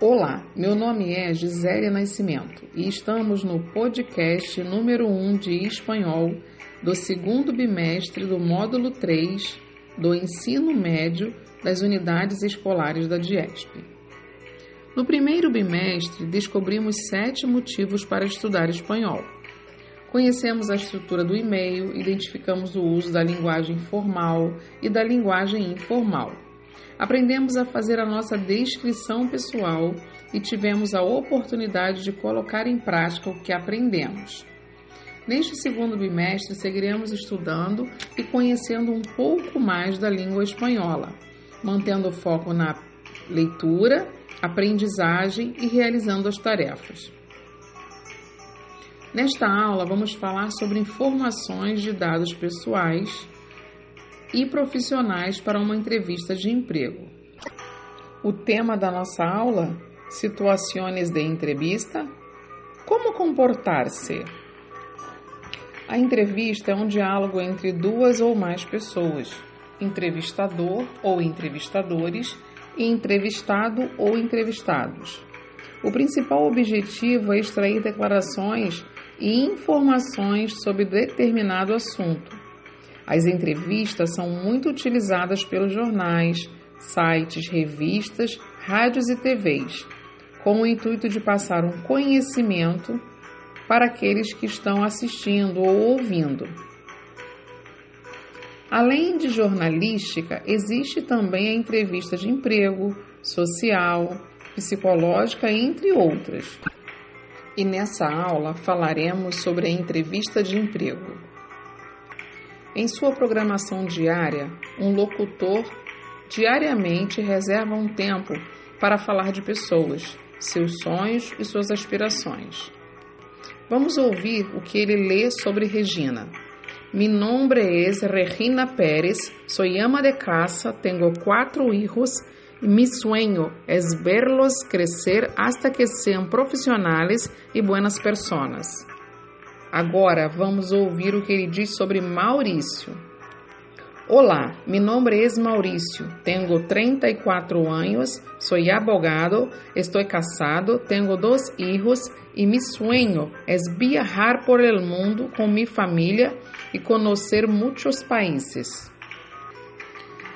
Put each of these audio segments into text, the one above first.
Olá, meu nome é Gisélia Nascimento e estamos no podcast número 1 de espanhol do segundo bimestre do módulo 3 do ensino médio das unidades escolares da DIESP. No primeiro bimestre, descobrimos sete motivos para estudar espanhol. Conhecemos a estrutura do e-mail, identificamos o uso da linguagem formal e da linguagem informal Aprendemos a fazer a nossa descrição pessoal e tivemos a oportunidade de colocar em prática o que aprendemos. Neste segundo bimestre, seguiremos estudando e conhecendo um pouco mais da língua espanhola, mantendo o foco na leitura, aprendizagem e realizando as tarefas. Nesta aula, vamos falar sobre informações de dados pessoais e profissionais para uma entrevista de emprego. O tema da nossa aula: Situações de entrevista. Como comportar-se? A entrevista é um diálogo entre duas ou mais pessoas, entrevistador ou entrevistadores e entrevistado ou entrevistados. O principal objetivo é extrair declarações e informações sobre determinado assunto, as entrevistas são muito utilizadas pelos jornais, sites, revistas, rádios e TVs, com o intuito de passar um conhecimento para aqueles que estão assistindo ou ouvindo. Além de jornalística, existe também a entrevista de emprego, social, psicológica, entre outras. E nessa aula falaremos sobre a entrevista de emprego. Em sua programação diária, um locutor diariamente reserva um tempo para falar de pessoas, seus sonhos e suas aspirações. Vamos ouvir o que ele lê sobre Regina. Mi nombre es Regina Pérez, soy ama de casa, tengo cuatro hijos y mi sueño es verlos crecer hasta que sean profesionales y buenas personas. Agora vamos ouvir o que ele diz sobre Maurício. Olá, meu nome é Maurício, tenho 34 anos, sou abogado, estou casado, tenho dois filhos e meu sonho é viajar por el mundo com minha família e conhecer muitos países.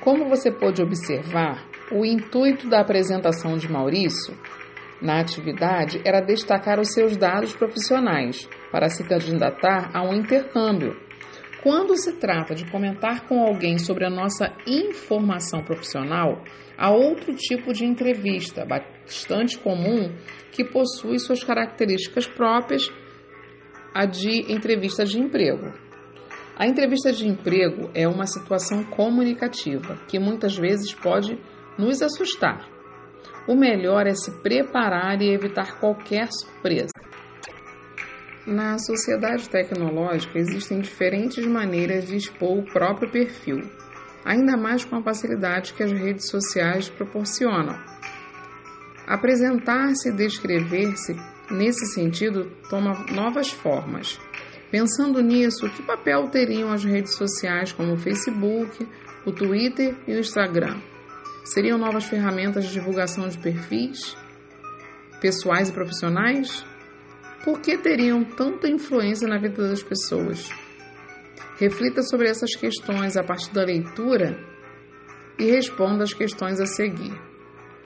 Como você pode observar, o intuito da apresentação de Maurício na atividade era destacar os seus dados profissionais para se candidatar a um intercâmbio. Quando se trata de comentar com alguém sobre a nossa informação profissional, há outro tipo de entrevista bastante comum que possui suas características próprias, a de entrevista de emprego. A entrevista de emprego é uma situação comunicativa que muitas vezes pode nos assustar. O melhor é se preparar e evitar qualquer surpresa. Na sociedade tecnológica existem diferentes maneiras de expor o próprio perfil, ainda mais com a facilidade que as redes sociais proporcionam. Apresentar-se e descrever-se nesse sentido toma novas formas. Pensando nisso, que papel teriam as redes sociais como o Facebook, o Twitter e o Instagram? Seriam novas ferramentas de divulgação de perfis pessoais e profissionais? Por que teriam tanta influência na vida das pessoas? Reflita sobre essas questões a partir da leitura e responda as questões a seguir.